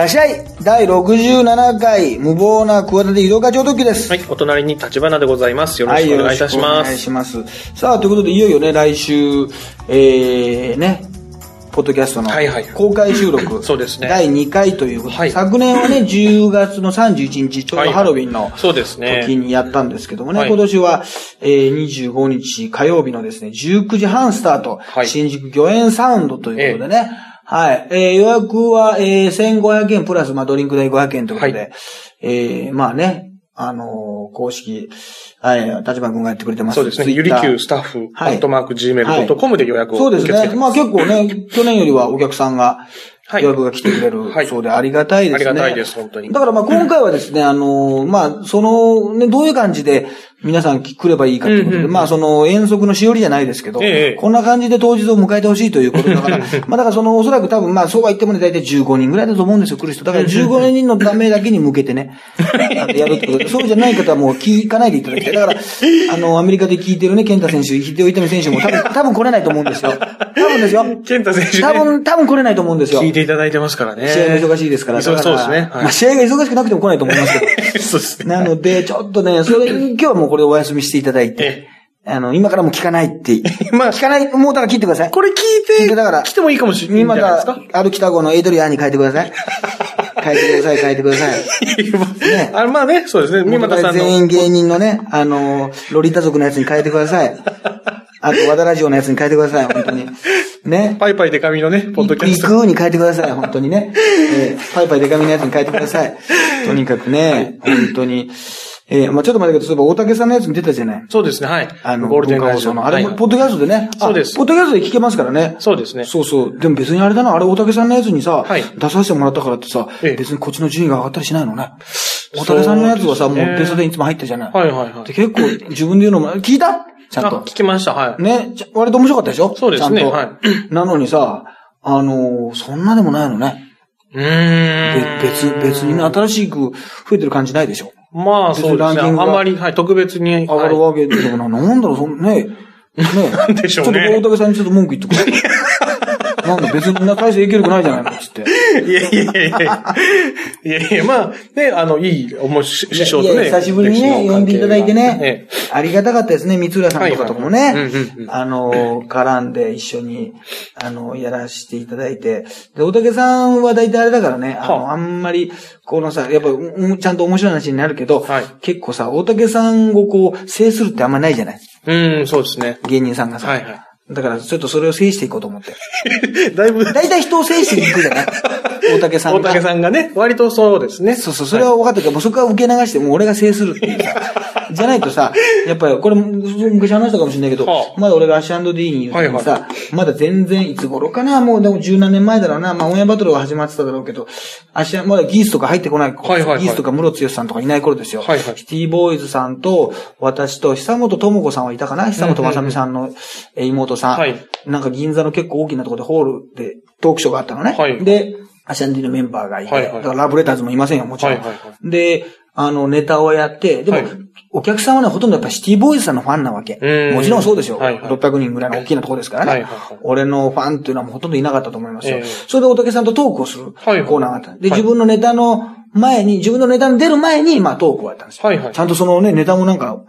らっしゃい第67回無謀な企て移動課長特急です。はい、お隣に立花でございます。よろしくお願いいたします。しくお願いします。さあ、ということで、いよいよね、来週、えー、ね、ポッドキャストのはいはい公開収録、そうですね第2回ということで、はい昨年はね、10月の31日、ちょうどハロウィンのそうですね。時にやったんですけどもね、はい今年は、えー、25日火曜日のですね、19時半スタート、はい新宿御苑サウンドということでね、はい、えー予約は、えー、1500円プラス、まあ、ドリンク代500円ということで、はえー、まあね、あのー公式、はい、立花君がやってくれてます。そうですね。ゆりきゅうスタッフ、はいアットマーク gmail.com で予約そうですね。まあ結構ね、去年よりはお客さんが、はい予約が来てくれるはいそうでありがたいですね。ありがたいです、本当に。だからまあ今回はですね、あの、まあ、その、ね、どういう感じで皆さん来ればいいかということで、うんうんうんまあその遠足のしおりじゃないですけど、ええこんな感じで当日を迎えてほしいということだから、まあだからそのおそらく多分まあそうは言ってもね、大体15人ぐらいだと思うんですよ、来る人。だから15人のためだけに向けてね、やるってことで、そうじゃない方はもう聞かないでいただきたい。だから、あの、アメリカで聞いてるね、健太選手、秀夫伊丹選手も多分、多分来れないと思うんですよ。多分ですよ。健太選手ね多分、多分来れないと思うんですよ。聞いていただいてますからね。試合が忙しいですから。そうだからそうですね。はいまあ試合が忙しくなくても来ないと思いますけど。そうですね。なので、ちょっとね、それ、今日はもうこれお休みしていただいて、あの、今からもう聞かないって。まあ聞かない、もうだから切ってください。これ聞聞いいて、てだから来てもいいかもしれないん今か？だ、アルキタゴのエイドリアンに変えてください。変えてください、変えてください。ねあまあね、そうですね。三元股さんの。から全員芸人のね、あの、ロリータ族のやつに変えてください。あと、和田ラジオのやつに変えてください、本当に。ね。パイパイデカミのね、ポッドキャスト。行くに変えてください、本当にね。えーパイパイデカミのやつに変えてください。とにかくね、本当に。えーまあちょっと待ってください。そういえば大竹さんのやつに出たじゃない。そうですね、はい。あの、ゴールデンラジオの。あれも、はいポッドキャストでね。あそうですポッドキャストで聞けますからね。そうですね。そうそう。でも別にあれだな、あれ大竹さんのやつにさ、はい出させてもらったからってさ、ええ別にこっちの順位が上がったりしないのね。大竹さんのやつはさ、もうそうですねベストでいつも入ったじゃない。はいはいはいで、結構自分で言うのも、聞いた？ちゃんあ、と聞。きました、はい。ね、割と面白かったでしょ？そうですねは なのにさ、あのーそんなでもないのね。うーん。べ別、別にね新しく増えてる感じないでしょ？まあ、そうですね。あんまり、はい、特別に。上がるはわけでもな、なんだろう、そんね、ね。なんでしょうねちょっと大竹さんにちょっと文句言ってくれ。なんだ、別にな大して影響力ないじゃないの、つって。い。いやいやいやいや。いやいや、まあ、ね、あの、いい、おもし、師匠とね。いやいや久しぶりにね、呼んでいただいてねえ、ありがたかったですね、三浦さんとかとかもねはいはいうんうんう、んあの、絡んで一緒に、あの、やらせていただいて、で、大竹さんは大体あれだからね、あの、はあんまり、このさ、やっぱ、うんちゃんと面白い話になるけどはい、結構さ、大竹さんをこう、制するってあんまないじゃないうん、そうですね。芸人さんがさ。はいはだから、ちょっとそれを制していこうと思って。い。だいぶ、大体人を制していくじゃない 大竹さん大が。竹さんがね、割とそうですね。そうそう、それは分かったけど、もうそこは受け流して、もう俺が制するっていうさ。じゃないとさ、やっぱり、これ、昔話したかもしれないけど、はあまだ俺がアッシュ &D にいる時にさ、はいまだ全然、いつ頃かな、もうでも十何年前だろうな、まあオンエアバトルが始まってただろうけど、アッシュまだギースとか入ってこない頃、はいはいはいギースとか室津さんとかいない頃ですよ。はいはいシティボーイズさんと、私と、久本智子さんはいたかな？久本雅美さんのえー妹さん。はいなんか銀座の結構大きなところでホールでトークショーがあったのね。はいで、アッシャンディのメンバーがいて、はいはいだからラブレターズもいませんよ、もちろん。はいはいはで、あの、ネタをやって、でも、はいお客さんはね、ほとんどやっぱシティボーイズさんのファンなわけ。うんもちろんそうでしょ。はいはい600人ぐらいの大きなところですからね。はいはいはい俺のファンっていうのはもうほとんどいなかったと思いますよ。ええそれで大竹さんとトークをするコーナーがあった。で、はい自分のネタの前に、自分のネタに出る前に、まあトークをやったんですよ。はいはいちゃんとそのね、ネタもなんか、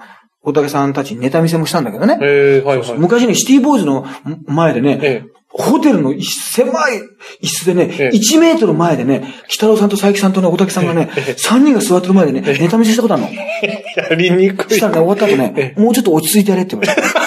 大竹さんたちにネタ見せもしたんだけどね。えー、はいはい。昔ね、シティボーイズの前でね、えホテルの狭い椅子でね、ええ1メートル前でね、北郎さんと佐伯さんとね、大竹さんがね、3人が座ってる前でね、ネタ見せしたことあるの？やりにくい。したらね、終わった後ね、もうちょっと落ち着いてやれって言われた。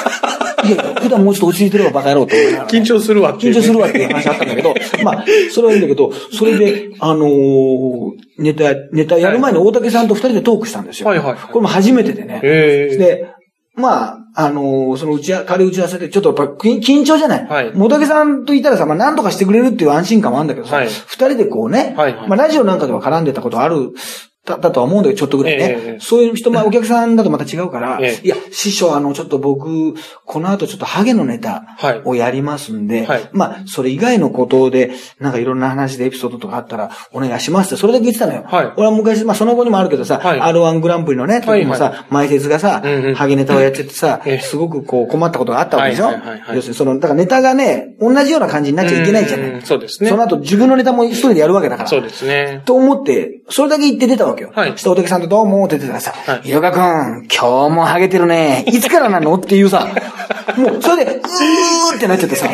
いやいや、普段もうちょっと落ち着いてればバカ野郎って思いながらね緊張するわってね緊張するわっていう話あったんだけど、まあ、それはいいんだけど、それで、あのーネタ、ネタやる前に大竹さんと二人でトークしたんですよ。はいはいはいこれも初めてでね。で、まあ、あのーその打ちあ、軽い打ち合わせで、ちょっとやっぱ緊緊張じゃない？はい。大竹さんといたらさ、まあ何とかしてくれるっていう安心感もあるんだけどさ、はい。二人でこうね、はいはい。まあラジオなんかでは絡んでたことあるだだとは思うんだけど、ちょっとぐらいね。ええそういう人、まあお客さんだとまた違うから、ええ。いや、師匠、あの、ちょっと僕、この後ちょっとハゲのネタはい。をやりますんで、はい。まあ、それ以外のことで、なんかいろんな話でエピソードとかあったら、お願いしますって、それだけ言ってたのよ。はい。俺は昔、まあその後にもあるけどさ、はい。R1 グランプリのね、時もさ、はい前説がさ、うんうんハゲネタをやっててさ、ええ。すごくこう困ったことがあったわけでしょ、はいはいはいはい。要するに、その、だからネタがね、同じような感じになっちゃいけないじゃない。うんそうですね。その後自分のネタも一人でやるわけだから。そうですね。と思って、それだけ言って出たわけよ。はいそしたらおたけさんとどうもって言ってたらさ、はいい、ろかくん、今日もハゲてるね。いつからなの？っていうさ、もう、それで、うーってなっちゃってさ、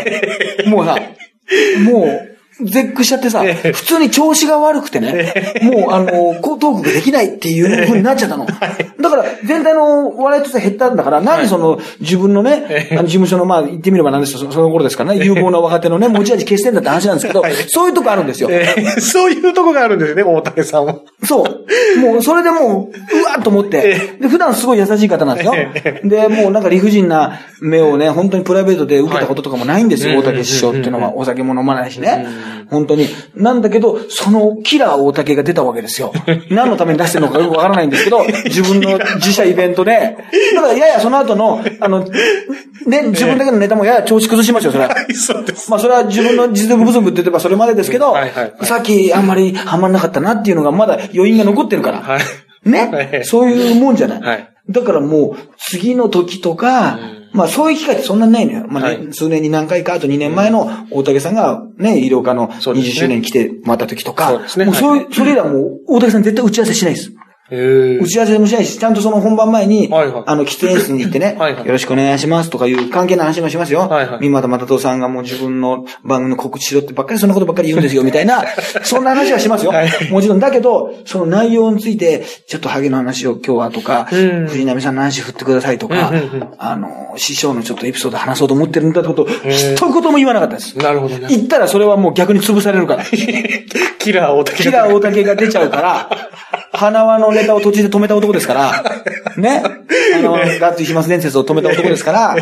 もうさ、もう、絶句しちゃってさ、普通に調子が悪くてね、もう、あの、こうトークができないっていう風になっちゃったの。だから、全体の笑いとして減ったんだから、何その、自分のね、あの事務所の、まあ、言ってみればなんですよ、そその頃ですからね、有望な若手のね、持ち味消してんだって話なんですけど、そういうとこあるんですよ。えーそういうとこがあるんですね、大竹さんは。そう。もう、それでもう、うわーっと思って。で、普段すごい優しい方なんですよ。で、もうなんか理不尽な目をね、本当にプライベートで受けたこととかもないんですよ、はい大竹師匠っていうのは。お酒も飲まないしね。本当に。なんだけど、そのキラー大竹が出たわけですよ。何のために出してるのかよくわからないんですけど、自分の自社イベントで。だから、ややその後の、あの、ね、自分だけのネタもやや調子崩しましたよ、それは。そうです。まあそれは自分の実力不足って言ってばそれまでですけど、さっきあんまりハマんなかったなっていうのがまだ余韻が残ってるから。はい。ね、はいそういうもんじゃないだからもう次の時とか、まあそういう機会ってそんなにないのよ。まあ、ねはい。数年に何回か、あと2年前の大竹さんがね、医療科の20そうですね。周年来てもらった時とか、そうですね。もうそうい。う、それらもう大竹さん絶対打ち合わせしないです。えー打ち合わせもしないし、ちゃんとその本番前に、はいはいあの、喫煙室に行ってね、はいはいよろしくお願いしますとかいう関係の話もしますよ。はいはい三股又藤さんがもう自分の番組の告知しろってばっかりそんなことばっかり言うんですよ、みたいな、そんな話はしますよ。はいもちろん、だけど、その内容について、ちょっとハゲの話を今日はとか、うん藤波さんの話振ってくださいとか、うんうんうんあの、師匠のちょっとエピソード話そうと思ってるんだってことを、ー一言も言わなかったです。なるほどね。言ったらそれはもう逆に潰されるから。キラー大竹キラー大竹が出ちゃうから、花輪のネタを途中で止めた男ですから、ね。花輪がっていう飛沫伝説を止めた男ですから、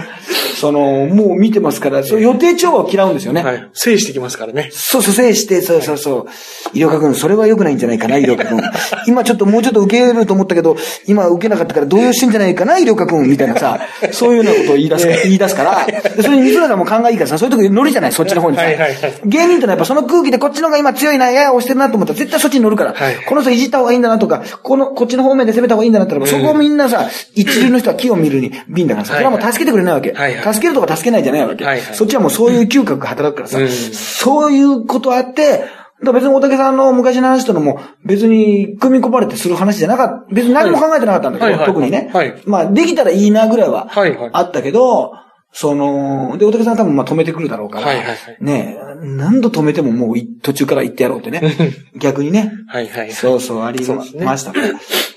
その、もう見てますから、予定調和を嫌うんですよね。はい。制してきますからね。そうそう、制して、そうそうそう。医療科君、それは良くないんじゃないかな、医療科君。今ちょっともうちょっと受けると思ったけど、今受けなかったから動揺してんじゃないかな、医療科君、みたいなさ、そういうようなことを言い出す、言い出すから、でそれに水村さんも考えいいからさ、そういうとこ乗りじゃない、そっちの方にさはいはいはい。芸人ってのはやっぱその空気でこっちの方が今強いな、やや押してるなと思ったら絶対そっちに乗るから、はいこの人いじった方がいいんだなとか、この、こっちの方面で攻めた方がいいんだなったら、そこをみんなさ、一流の人は木を見るに。瓶だからさ、それはもう助けてくれないわけ。助けるとか助けないじゃないわけ。そっちはもうそういう嗅覚が働くからさ、うん。そういうことあって、だ別に大竹さんの昔の話とのも別に組み込まれてする話じゃなかった。別に何も考えてなかったんだけど、特にね。はいまあできたらいいなぐらいはあったけど、その、で、大竹さんは多分まあ止めてくるだろうから、はいはいはいねえ何度止めてももうい途中から言ってやろうってね。逆にね。はいはい。そうそう、ありそうですねましたから。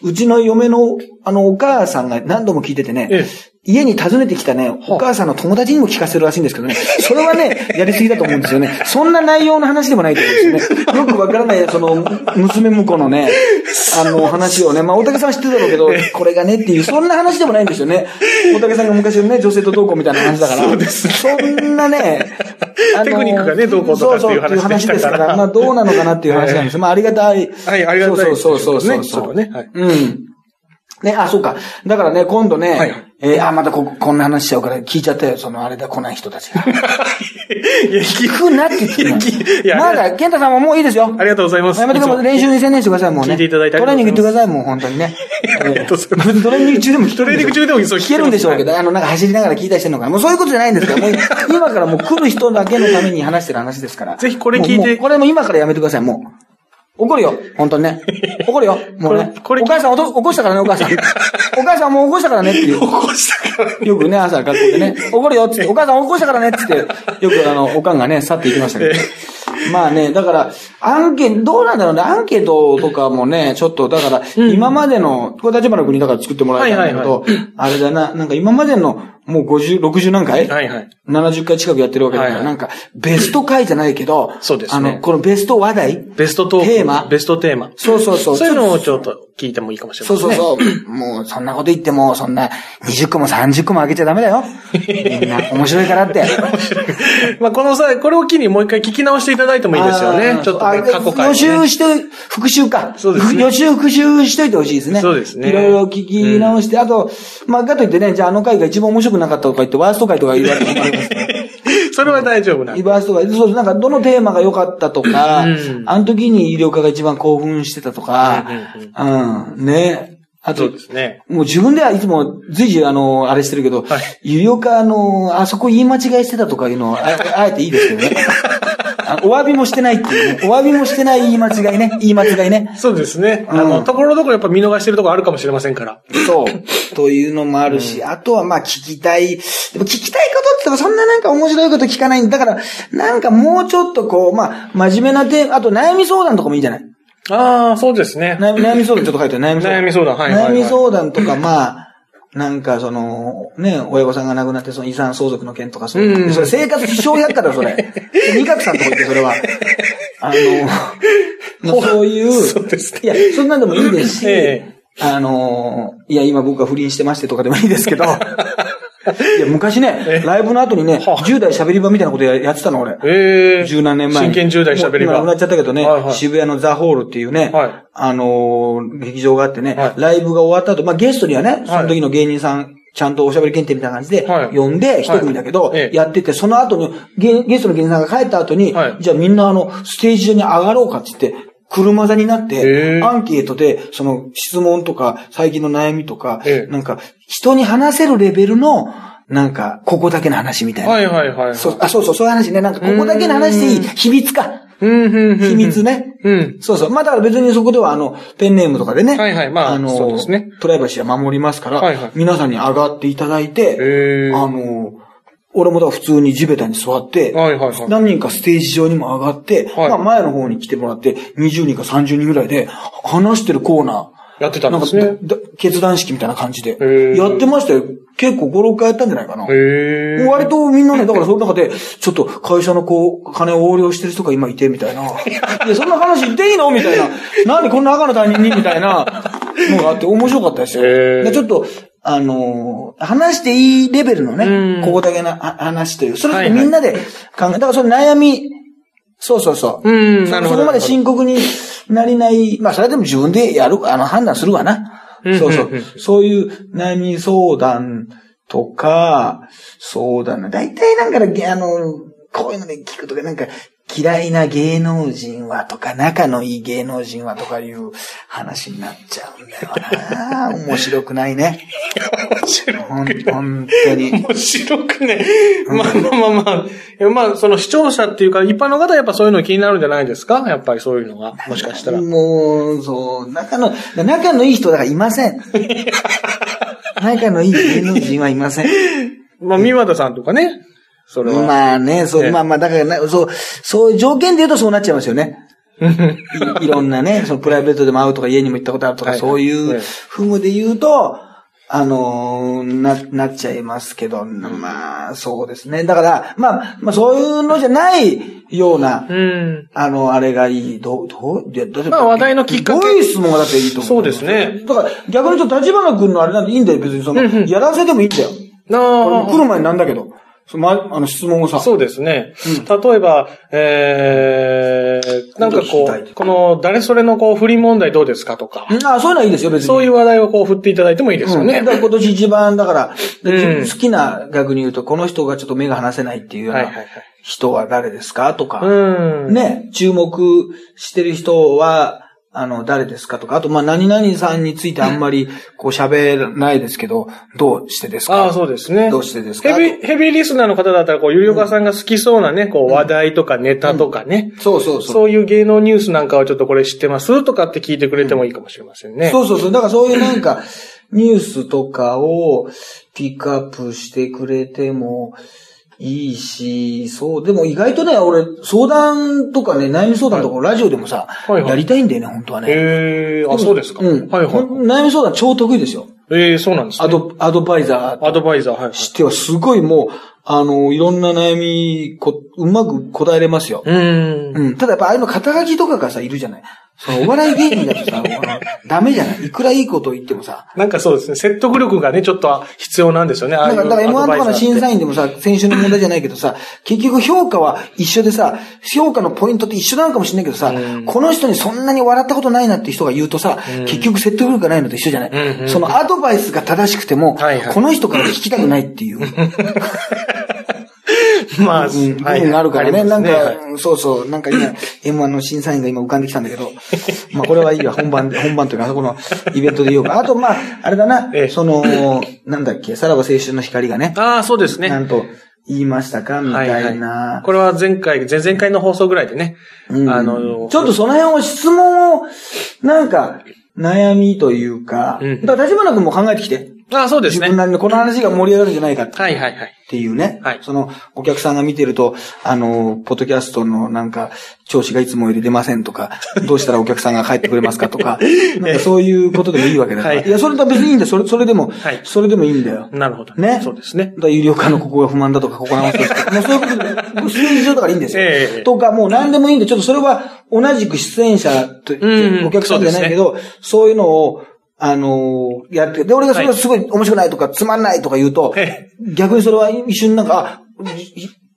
うちの嫁の、あの、お母さんが何度も聞いててね、え家に訪ねてきたね、お母さんの友達にも聞かせるらしいんですけどね、それはね、やりすぎだと思うんですよね。そんな内容の話でもないと思うんですよね。よくわからない、その、娘婿のね、あの、話をね、まあ、大竹さんは知ってるだろうけど、これがねっていう、そんな話でもないんですよね。大竹さんが昔のね、女性とどうこうみたいな話だから。そうですねそんなね、あテクニックがねどうこうとかっていう話そうそう話ですから、まあ、どうなのかなっていう話なんです。まあ、ありがたい。はいありがたいそうそうそうそうねそう。ちょっとねはいうん。ね、あ、そうか。だからね、今度ね、はいえーあ、またこ、こんな話しちゃうから聞いちゃったよ、その、あれだ、来ない人たちが。いや、聞くなって言ってるのいやまだ、健太さんももういいですよ。ありがとうございます。やめてください。練習に専念してください、もうね。聞いていただいてあトレーニング行ってください、もう、本当にね。ありがとうございます別にトレーニング中でも聞トレーニング中でも聞けるんでしょうけど、あの、なんか走りながら聞いたりしてるのかな。もうそういうことじゃないんですから、もう、今からもう来る人だけのために話してる話ですから。ぜひこれ聞いてこれも今からやめてください、もう。怒るよ、本当にね。怒るよ、もうね。これお母さん起こしたからね、お母さん。お母さんもう起こしたからねっていう。起こしたから。よくね、朝学校でね、怒るよっつって、お母さん起こしたからねっつって、よくあの、おかんがね、去っていきましたけど。まあね、だから、アンケート、どうなんだろうね、アンケートとかもね、ちょっと、だから、今までの、これ立花君にだから作ってもらえたんだけはいど、あれだな、なんか今までの、もう50、60何回？はいはい。70回近くやってるわけだから、はいはいなんか、ベスト回じゃないけど、そうですねあの、このベスト話題？ベストトーク。テーマ？ベストテーマ。そうそうそう。そういうのをちょっと聞いてもいいかもしれませんね。そうそうそう。もう、そんなこと言っても、そんな、20個も30個も開けちゃダメだよ。みんな、面白いからって。まあ、この際、これを機にもう一回聞き直していただいてもいいですよね。ちょっとね、あ過去回、予習ね。して、復習か。そうですね予習復習しといてほしいですね。そうですねいろいろ聞き直して、あと、まあ、かといってね、じゃああの回が一番面白くなかったとか言って、ワースト回とか言われても困ります。それは大丈夫なんで。ワースト回、そうそう、なんかどのテーマが良かったとか、うんあの時に医療科が一番興奮してたとか、うん、ね。あとそうで、すね。もう自分ではいつも随時あの、あれしてるけど、はい医療科の、あそこ言い間違いしてたとかいうのは、ああえていいですけどね。あお詫びもしてないっていうね。お詫びもしてない言い間違いね。言い間違いね。そうですね。うんあの、ところどころやっぱ見逃してるところあるかもしれませんから。そう。というのもあるし、あとはまあ聞きたい。でも聞きたいことってそんななんか面白いこと聞かないんだ。だから、なんかもうちょっとこう、まあ、真面目なテーマ、あと悩み相談とかもいいんじゃない？ああ、そうですね。悩み、相談ちょっと書いて悩み相談。悩み相談、はいはい、はい。悩み相談とか、まあ、なんかその、ね、親御さんが亡くなってその遺産相続の件とかそういう。うんそれ生活非常百科だよ、それ。二角さんとこ行って、それは。あの、そういう。そうですねいや、そんなんでもいいですし、えあの、いや、今僕は不倫してましてとかでもいいですけど、いや、昔ね、ライブの後にね、はあ10代喋り場みたいなことややってたの、俺。ええ十何年前に。真剣10代喋り場。今なくなっちゃったけどね、はいはい。渋谷のザホールっていうね、はい。あのー劇場があってね、はい。ライブが終わった後、まあゲストにはね、その時の芸人さん、ちゃんとおしゃべり検定みたいな感じで、はい。呼んで、一組だけど、やってて、その後にゲ、ゲストの芸人さんが帰った後に、はい。じゃあみんなあの、ステージ上に上がろうかって言って、車座になっへて、えアンケートで、その質問とか、最近の悩みとか、ええなんか、人に話せるレベルの、なんか、ここだけの話みたいな。はいはいはい。そう、あ、そうそう、そういう話ね。なんか、ここだけの話でいい。秘密か。うん、うん、うん。秘密ね。うん。そうそう。まあだから別にそこではあの、ペンネームとかでね。はいはいまあの、そうですねプライバシーは守りますから、はいはい皆さんに上がっていただいて、あの、俺もだ普通に地べたに座って、はいはいはい何人かステージ上にも上がって、はいまあ前の方に来てもらって、20人か30人ぐらいで話してるコーナー、やってたんですね。だ決断式みたいな感じで、ーやってましたよ。結構5、6回やったんじゃないかな。割とみんなね、だからその中で、ちょっと会社のこう、金を横領してる人が今いて、みたいな。いや、そんな話言っていいのみたいな。なんでこんな赤の他人にみたいなのがあって面白かったですよ。でちょっと、あのー話していいレベルのうね、んここだけなあ話という。それはいはいってみんなで考え、だからその悩み、そうそうそう。うんそこまで深刻になりない、まあそれでも自分でやる、あの判断するわな。うんそうそう。そういう悩み相談とか、そうだな。大体なんかね、あの、こういうので聞くとか、なんか、嫌いな芸能人はとか、仲のいい芸能人はとかいう話になっちゃうんだよな。面白くないね。面白くね。本当に。面白くね。まあまあまあまあ。まあ、その視聴者っていうか、一般の方はやっぱそういうの気になるんじゃないですか？やっぱりそういうのが。もしかしたら。もう、そう、仲の、仲のいい人だからいません。仲のいい芸能人はいません。まあ、三和田さんとかね。それは。まあね、そう、ええまあまあ、だからな、そう、そういう条件で言うとそうなっちゃいますよね。い いろんなね、そのプライベートでも会うとか家にも行ったことあるとか、はいそういうええふうで言うと、あのーな、なっちゃいますけど、まあ、そうですね。だから、まあ、まあ、そういうのじゃないような、うん。あの、あれがいい。どう、どう、いまあ話題のきっかけどういう質問がだっていいと思う。そうですね。だから、逆に言うと、立花君のあれなんていいんだよ、別に。その、やらせてもいいんだよ。なあ来る前になんだけど。ま、あの、質問をさ。そうですね。例えば、えー、なんかこうこの、誰それのこう、不倫問題どうですかとか、うんあそういうのはいいですよ、別に。そういう話題をこう、振っていただいてもいいですようんね。だから今年一番、だから、でうん好きな逆に言うと、この人がちょっと目が離せないっていうようない人は誰ですかとか、うん。ね、注目してる人は、あの、誰ですかとか、あと、まあ、何々さんについてあんまり、こう喋らないですけど、どうしてですか？ああ、そうですね。どうしてですか？ヘビー、ヘビーリスナーの方だったら、こう、ゆりおかさんが好きそうなね、こう、話題とかネタとかね。そうそうそう。そういう芸能ニュースなんかをちょっとこれ知ってますとかって聞いてくれてもいいかもしれませんね。そうそうそう。だからそういうなんか、ニュースとかをピックアップしてくれてもいいし、そう、でも意外とね、俺、相談とかね、悩み相談とかラジオでもさ、はいはいやりたいんだよね、本当はね。ええー、あ、そうですか。うん。はいはい。悩み相談超得意ですよ。ええー、そうなんですね。アド、アドバイザーアドバイザー、はいはい。してはすごいもう、あの、いろんな悩みこ、うまく答えれますよ。うーん。うん。ただやっぱああいうの肩書きとかがさ、いるじゃない。そのお笑い芸人だとさ、ダメじゃないいくらいいこと言ってもさ。なんかそうですね、説得力がね、ちょっと必要なんですよね。ああだから、だから M1 とかの審査員。員でもさ、先週の問題じゃないけどさ、結局評価は一緒でさ、評価のポイントって一緒なのかもしれないけどさ、うんこの人にそんなに笑ったことないなって人が言うとさ、うん結局説得力がないのと一緒じゃない、うんうんそのアドバイスが正しくても、はいはいこの人から聞きたくないっていう。まあ、うん、部はい。分があるからね。なんか、そうそう、なんか今、M1 の審査員が今浮かんできたんだけど、まあこれはいいわ、本番で、本番というか、あそこのイベントで言おうか。あと、まあ、あれだな。ええ、その、なんだっけ、さらば青春の光がね、ああ、そうですね。なんと言いましたか、みたいな。これは前回、前々回の放送ぐらいでね。うん。あの、ちょっとその辺を質問を、なんか、悩みというか、うん。だから立花君も考えてきて。ああ、そうですね。自分なりにこの話が盛り上がるんじゃないかってはいはいはい。っていうね。はいその、お客さんが見てると、あの、ポッドキャストのなんか、調子がいつもより出ませんとか、どうしたらお客さんが帰ってくれますかとか、なんかそういうことでもいいわけだから。はいい、や、それとは別にいいんだよ。それ、それでも、はいそれでもいいんだよ。なるほど。ねそうですね。だ有料化のここが不満だとか、ここ直すとか、もうそういうことで、数字上だからいいんですよ。ええとか、もう何でもいいんで、ちょっとそれは同じく出演者と、うんお客さんじゃないけど、そういうのを、あのーやって、で、俺がそれがすごい面白くないとか、つまんないとか言うと、え逆にそれは一瞬なんか、あ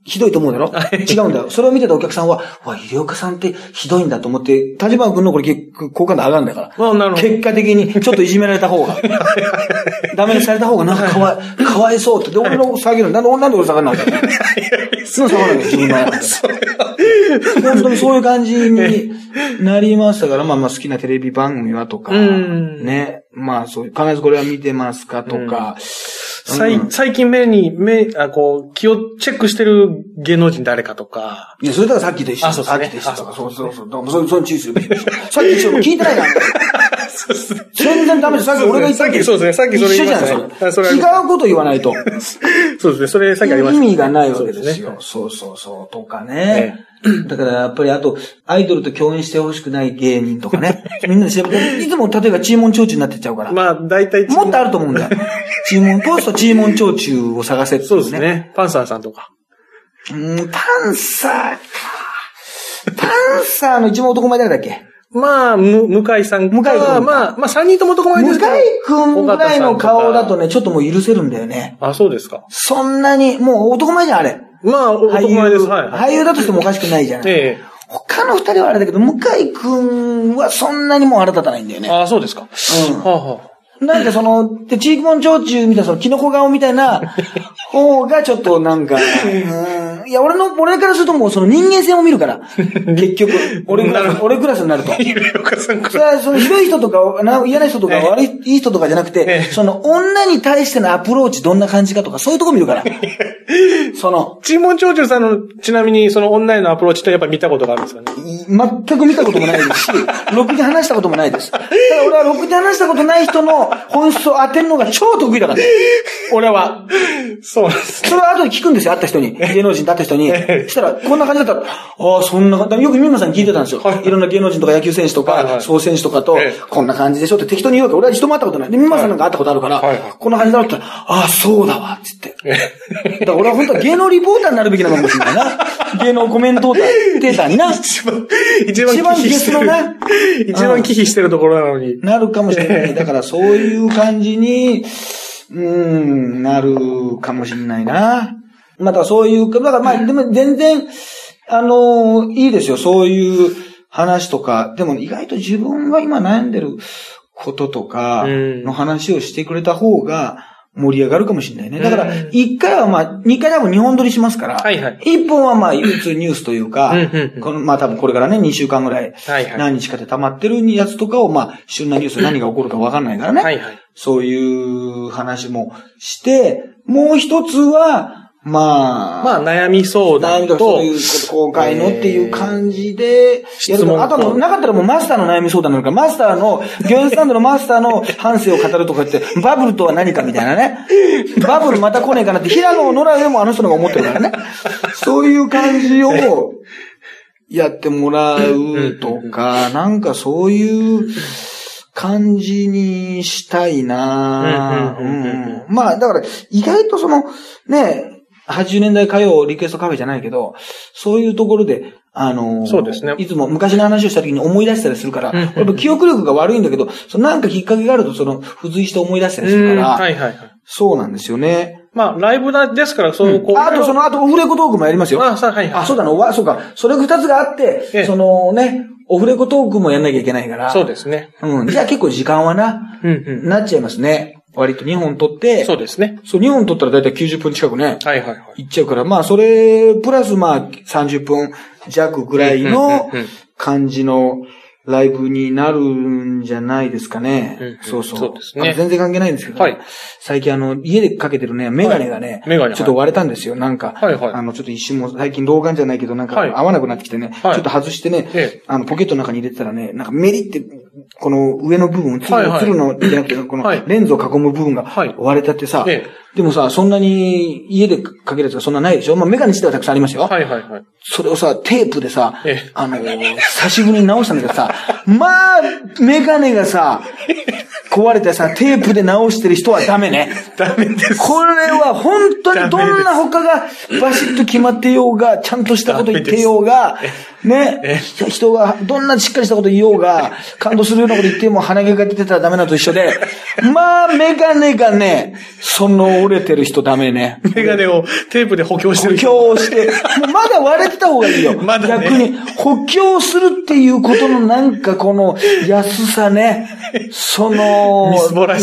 ひひどいと思うだろ？違うんだよ。それを見てたお客さんは、わ、医療家さんってひどいんだと思って、立花君のこれ結構好感度上がるんだから。結果的に、ちょっといじめられた方が。ダメにされた方がなんかかわい、かわいそうって。で、俺の下げる。なんで、なんで俺下がるのって。すぐ下がるのよ、自分の。本当にそういう感じになりましたから、まあまあ好きなテレビ番組はとか、うんね。まあそういう、必ずこれは見てますかとか、最最近目に、目、あ、こう、気をチェックしてる芸能人誰かとか。いや、それだからさっきと一緒あそうですねさっきと一緒そうそうそう。だからそれ、それ注意す。さっき一緒聞いてないから。全然ダメです。さっき俺が言ったさっきそうですねさっきそれ言いましたね一緒じゃんあそれ違まうこと言わないと。そうですね。それさっきありました。意味がないわけですそうよ。そうそうそう。とかね。だからやっぱりあと、アイドルと共演してほしくない芸人とかね。みんなで調べて、いつも例えばチーモンチョウチュになってっちゃうから。まあ、大体。もっとあると思うんだよ。チーモン、ポストチーモンチョウチュを探せっていそうです。ね。パンサーさんとか。うーん、パンサーか。パンサーの一番男前誰だっけ？まあ、む、向井さんか。向井まあ、まあ、三人とも男前向井ですけど。くんぐらいの顔だとね。ね、ちょっともう許せるんだよね。あ、そうですか。そんなに、もう男前じゃん、あれ。まあ、男前です。はい。はい俳優だとしてもおかしくないじゃない。え他の二人はあれだけど、向井くんはそんなにもう腹立たないんだよね。えああ、そうですか。うんはあはなんかその、で、チークモン焼酎みたいな、その、キノコ顔みたいな 方がちょっとなんか、うん。いや、俺の、俺からするともうその人間性を見るから。結局、俺クラス、俺クラスになると。かさんかそれはそのひどい人とか、な嫌な人とか、悪い、いい人とかじゃなくて、ええその女に対してのアプローチどんな感じかとか、そういうとこ見るから。その、チーモン長寿さんの、ちなみにその女へのアプローチってやっぱ見たことがあるんですかね？い全く見たこともないですし、ろくに話したこともないです。ただ俺はろくに話したことない人の本質を当てるのが超得意だから。俺は。そうなんです。それは後で聞くんですよ、会った人に。芸能人と会った人に。そしたら、こんな感じだったら、ああ、そんな感じ。よく三馬さんに聞いてたんですよ。はいいろんな芸能人とか野球選手とか、総選手とかとええ、こんな感じでしょって適当に言うわけ。俺は一度も会ったことない。で、三馬さんなんか会ったことあるからはいはい、こんな感じだったら、ああ、そうだわ、つって。だから俺は本当は芸能リポーターになるべきなのかもしれないな。芸能コメントーター、テーターにな。一番、一番忌避してる。一番忌避してるところなのに。なるかもしれない。だからそういう感じに、うーん、なるかもしれないな。まあだからそういう、だからまあでも全然、あのいいですよ。そういう話とか。でも意外と自分が今悩んでることとかうんの話をしてくれた方が盛り上がるかもしれないね。だからうん、一回はまあ、二回多分日本撮りしますから、はいはい一本はまあ、普通ニュースというかこのまあ多分これからね、2週間ぐらい。何日かで溜まってるやつとかを、まあ、旬なニュースで何が起こるか分かんないからね。はいはい。そういう話もして、もう一つは、まあ、まあ、悩み相談とそう、いうこと、公開のっていう感じで、やるとあとなかったらもうマスターの悩み相談なのか、マスターの、業園スタンドのマスターの反省を語るとか言って、バブルとは何かみたいなね。バブルまた来ねえかなって、平野ノラでもあの人が思ってるからね。そういう感じを、やってもらうとか、なんかそういう感じにしたいなうんうんうんうん。うん。まあ、だから、意外とその、ね、80年代歌謡リクエストカフェじゃないけど、そういうところで、あのーそうですねいつも昔の話をした時に思い出したりするから、やっぱ記憶力が悪いんだけど、そのなんかきっかけがあると、その、付随して思い出したりするうんから、はいはいはい。そうなんですよね。まあ、ライブだですから、そう、こう。あと、その後、オフレコトークもやりますよ。あ、さはいはい。あ、そうだな、わそうか。それ二つがあって、ええそのね、オフレコトークもやんなきゃいけないから。そうですね。うん。じゃあ結構時間はな、うんうん。なっちゃいますね。割と2本撮って、そうですね。そう、2本撮ったらだいたい90分近くね、はいはいはい。いっちゃうから、まあ、それ、プラスまあ、30分弱ぐらいの感じのライブになるんじゃないですかね。うんうん。そうそう。そうですね。全然関係ないんですけど、はい。最近あの、家でかけてるね、メガネがね、ちょっと割れたんですよ。なんか、はいはい。あの、ちょっと一瞬も最近老眼じゃないけど、なんかはい。合わなくなってきてね、はいちょっと外してね、ええあの、ポケットの中に入れてたらね、なんかメリって、この上の部分、つる,、はいはい。のじゃなくて、このはい。レンズを囲む部分がはい。割れたってさ、えでもさ、そんなに家でかけるやつがそんなないでしょ？まあメガネ自体はたくさんありますよ。はいはいはい。それをさ、テープでさええ、あのー久しぶりに直したんだけどさ、まあ、メガネがさ、壊れてさ、テープで直してる人はダメね。ダメです。これは本当にどんな他がバシッと決まってようが、ちゃんとしたこと言ってようが、ね、人がどんなしっかりしたこと言おうが、感動するようなこと言っても鼻毛が出てたらダメなのと一緒で、まあ、メガネがね、その折れてる人ダメね。メガネをテープで補強して補る。強して、まだ割れてた方がいいよ。まだね逆に、補強するっていうことのなんかこの安さね。その、みすぼら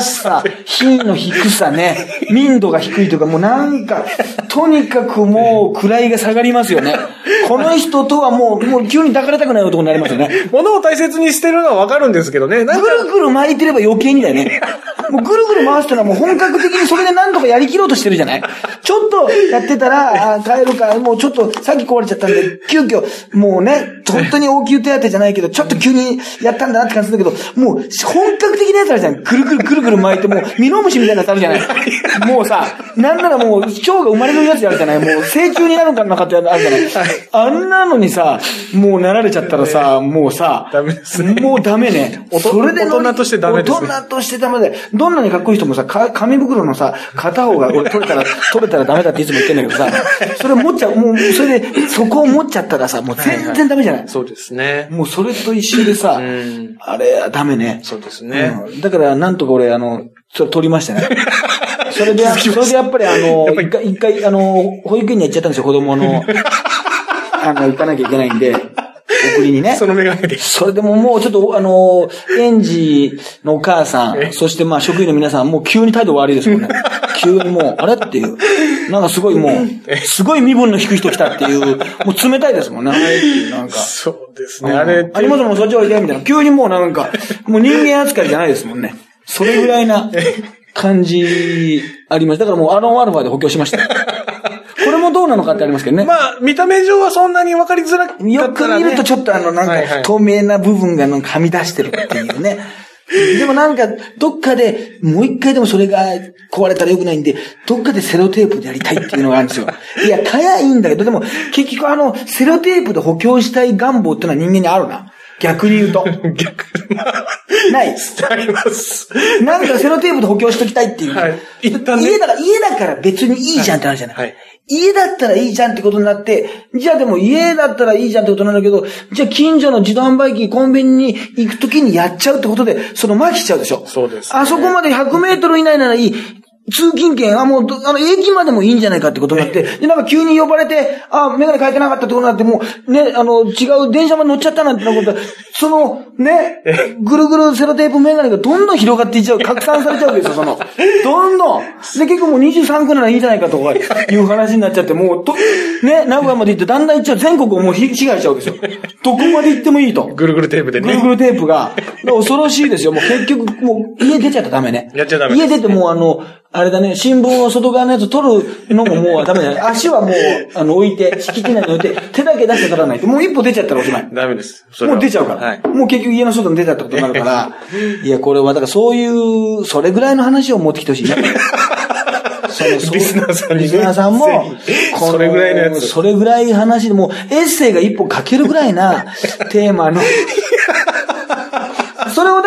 しさ品の低さね。民度が低いというか、もうなんか、とにかくもう位が下がりますよね。この人とはもう、もう急に抱かれたくない男になりますよね。物を大切にしてるのはわかるんですけどね。ぐるぐる巻いてれば余計にだよね。もうぐるぐる回したらもう本格的にそれで何とかやりきろうとしてるじゃないちょっとやってたら、あ帰るか、もうちょっとさっき壊れちゃったんで、急遽、もうね、本当に応急手当じゃないけど、ちょっと急にやったんだなって感じするんだけど、もう本格的なやつあるじゃん。ぐるぐるぐるぐる巻いて、もう、ミノムシみたいなやつあるじゃないもうさ、なんならもう、腸が生まれるやつやるじゃない？もう、成虫になるんかなかってやつあるじゃない？あんなのにさ、もうなられちゃったらさ、もうさ、ダメですねもうダメね。それで大人としてダメですね大人としてダメだよ。どんなにかっこいい人もさ、か紙袋のさ、片方が俺取れたら、取れたらダメだっていつも言ってんだけどさ、それ持っちゃう、もう、それで、そこを持っちゃったらさ、もう全然ダメじゃない？そうですね。もうそれと一緒でさ、んあれはダメね。そうですね。うんだから、なんとか俺、あの、それ取りましたね。それで、それでやっぱりあの、一回、一回、あの、保育園に行っちゃったんですよ、子供の。あの、行かなきゃいけないんで、送りにね。そのメガネで。それでももうちょっと、あの、園児のお母さん、そしてまあ職員の皆さん、もう急に態度悪いですもんね。急にもう、あれっていう。なんかすごいもう、すごい身分の低い人来たっていう、もう冷たいですもんね、なんか。そうですね。うんあれ、有本もそっちおいで、みたいな。急にもうなんか、もう人間扱いじゃないですもんね。それぐらいな感じあります。だからもうアロンアルファで補強しました。これもどうなのかってありますけどね。まあ、見た目上はそんなに分かりづらかったら、ね。よく見るとちょっとあの、なんはいはいか、透明な部分がなんかはみ出してるっていうね。でもなんか、どっかで、もう一回でもそれが壊れたらよくないんで、どっかでセロテープでやりたいっていうのがあるんですよ。いや、かやいいんだけど、でも、結局あの、セロテープで補強したい願望ってのは人間にあるな。逆に言うと。逆、まあ、ない。あります。なんかセロテープで補強しときたいっていう。はい一旦ね家だから、家だから別にいいじゃんってなるじゃない。はいはい家だったらいいじゃんってことになって、じゃあでも家だったらいいじゃんってことなんだけど、じゃあ近所の自動販売機、コンビニに行くときにやっちゃうってことで、その麻痺しちゃうでしょ。そうですねあそこまで100メートル以内ならいい。通勤券、あ、もうど、あの、駅までもいいんじゃないかってことになって、で、なんか急に呼ばれて、あ、メガネ変えてなかったってことになって、もう、ね、あの、違う電車まで乗っちゃったなんてなことで、その、ね、ぐるぐるセロテープメガネがどんどん広がっていっちゃう、拡散されちゃうわけですよ、その。どんどん。で、結構もう23区ならいいんじゃないかとかいう話になっちゃって、もう、と、ね、名古屋まで行ってだんだん行っちゃう、全国をもうひ支配しちゃうわけですよ。どこまで行ってもいいと。ぐるぐるテープでね。ぐるぐるテープが、恐ろしいですよ。もう結局、もう家出ちゃったらダメね。やっちゃダメ家出てもうあの、あれだね、新聞を外側のやつ取るのももうダメだね。足はもう、あの、置いて、敷地内に置いて、手だけ出して取らないと。もう一歩出ちゃったらおしまい。ダメです。もう出ちゃうから。はい。もう結局家の外に出ちゃったことになるから。いや、これは、だからそういう、それぐらいの話を持ってきてほしいね。そリスナーさんにねリスナーさんもそれぐらいのやつそれぐらい話でもう、エッセイが一本書けるぐらいなテーマの。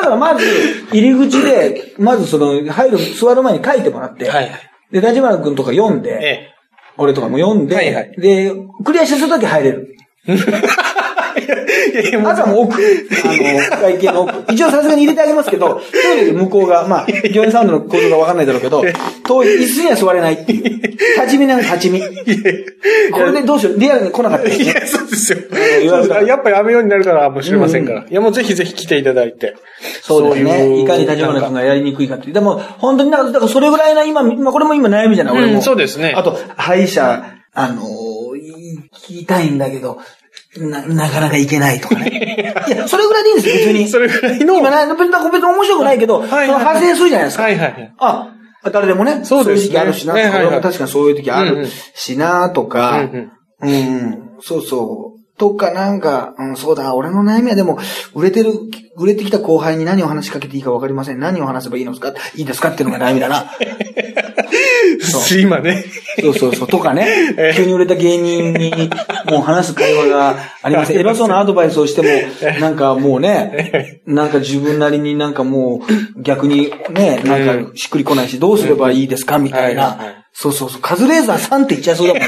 からまず、入り口で、まずその、入る、座る前に書いてもらって、はいはい。で、立花君とか読んで、え俺とかも読んで、はいはいで、クリアしたとき入れる。いやいやもうあとはもう奥。あの、会計の奥。一応さすがに入れてあげますけど、トイレで向こうが、まあ、業員サウンドの構造がわかんないだろうけど、遠い、椅子には座れないっていう。立ち見なの立ち見。これでどうしよう？リアルに来なかったですね。いや、そうですよ。やっぱやめようになるからもしれませんから。いや、もうぜひぜひ来ていただいて。そうですいね。いかに立花君がやりにくいかっていう。でも、本当になんか、だからそれぐらいな、今、今、これも今悩みじゃない、俺も。うんそうですねあと、歯医者、あのー、行きたいんだけど、な、なかなか行けないとかね。いや、それぐらいでいいんですよ、別に。それぐらいの。今な、別に面白くないけど、その派生するじゃないですか。はいはいはい。あ、誰でもね、そうですね。いう時期あるしな、ねはいはい。確かにそういう時あるうんうんしな、とか、うん。うん、そうそう。とかなんか、うん、そうだ、俺の悩みはでも、売れてる、売れてきた後輩に何を話しかけていいか分かりません。何を話せばいいのですか？いいですかっていうのが悩みだな。そう今ね。そうそうそう。とかねええ、急に売れた芸人に、もう話す会話がありません。偉そうなアドバイスをしても、なんかもうね、なんか自分なりになんかもう、逆にね、なんかしっくりこないし、どうすればいいですか？みたい。ないそうそうそう。カズレーザーさんって言っちゃいそうだもん。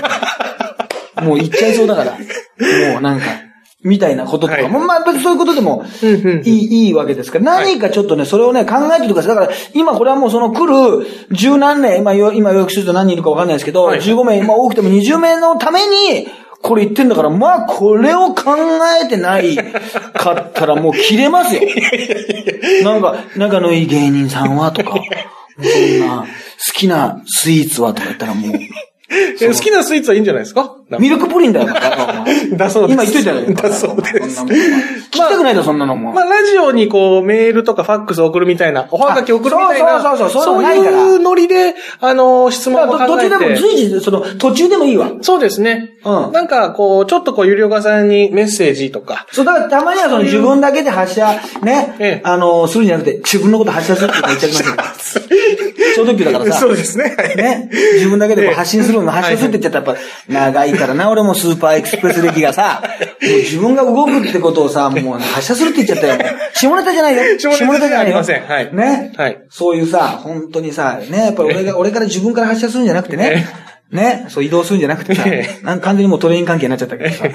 もう言っちゃいそうだから。もうなんか、みたいなこととか。も、はい。まあ別にそういうことでもうんうんいい、いいわけですから、何かちょっとね、それをね、考えてとかだから、今これはもうその来る十何年、今よ、今予約すると何人いるかわかんないですけど、はい。15名、まあ多くても20名のために、これ言ってんだから、まあこれを考えてないかったらもう切れますよ。なんか、仲のいい芸人さんはとか、そんな、好きなスイーツはとか言ったらもう、え好きなスイーツはいいんじゃないですか？ミルクプリンだよ、だそうです。今言っといたよ。だそうです。聞きたくないだろ、そんなのも。まあ、ラジオにこう、メールとかファックス送るみたいな、おはがき送るみたいな、あそうそうそうそうそういうノリで、あの、質問を考えて。途中でも随時、その、途中でもいいわ。そうですね。うんなんか、こう、ちょっとこう、ゆりおかさんにメッセージとか。そう、だからたまにはその自分だけで発射、ね、ええあの、するんじゃなくて、自分のこと発射するって言っちゃいましたけど。小特急だからさ。そうですね。はいね。自分だけでこう発信するの、発信するって言っちゃったらやっぱ、長いからな、俺もスーパーエクスプレス歴がさ、もう自分が動くってことをさ、もう発射するって言っちゃったよ。下ネタじゃないよ。下ネタじゃありませんはいね。はいそういうさ、本当にさ、ね、やっぱり俺が、俺から自分から発射するんじゃなくてね。ね、そう移動するんじゃなくてさえ、なんか完全にもうトレイン関係になっちゃったけどさ、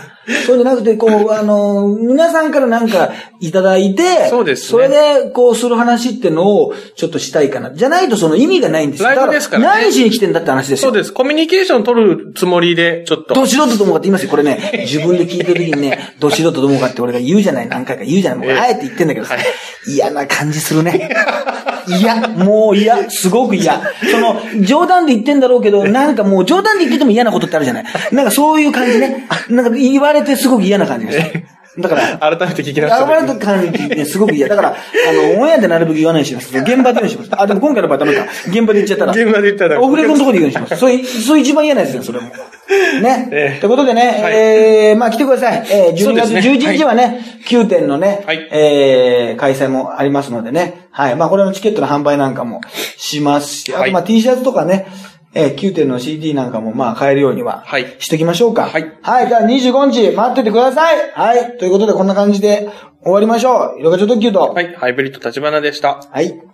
そうじゃなくて、こう、あの、皆さんからなんかいただいて、そうですねそれで、こう、する話ってのを、ちょっとしたいかな。じゃないとその意味がないんですよ。ライブですからねだ何しに来てんだって話ですよ。そうです。コミュニケーション取るつもりで、ちょっと。ど素人と思うかって言いますよ。これね、自分で聞いてる時にね、ど素人と思うかって俺が言うじゃない。何回か言うじゃない。もうええあえて言ってんだけどさはい、嫌な感じするね。嫌。もう嫌。すごく嫌。その、冗談で言ってんだろうけど、なんかもう冗談で言ってても嫌なことってあるじゃない。なんかそういう感じね。なんか言われてすごく嫌な感じです。だから、改めて聞き直してあわれた感じね、すごく嫌。だから、あの、オンエアでなるべく言わないようにします。現場で言うようにします。あ、でも今回の場合ダメか。現場で言っちゃったら。現場で言ったらオフレコのところで言うようにします。それ、それ一番嫌なやつですよ、それも。ね。ええということでね、はいえー、まあ来てください。えー、12月そうですね11日はね、9点のね、はいえー、開催もありますのでね。はい。まあこれのチケットの販売なんかもしますし、あはいとまあ T シャツとかね、えー、9点の CD なんかもまあ買えるようには、はいしときましょうか。はいはい。じゃあ25日待っててください。はい。ということでこんな感じで終わりましょう。色がちょ特急と。はい。ハイブリッド立花でした。はい。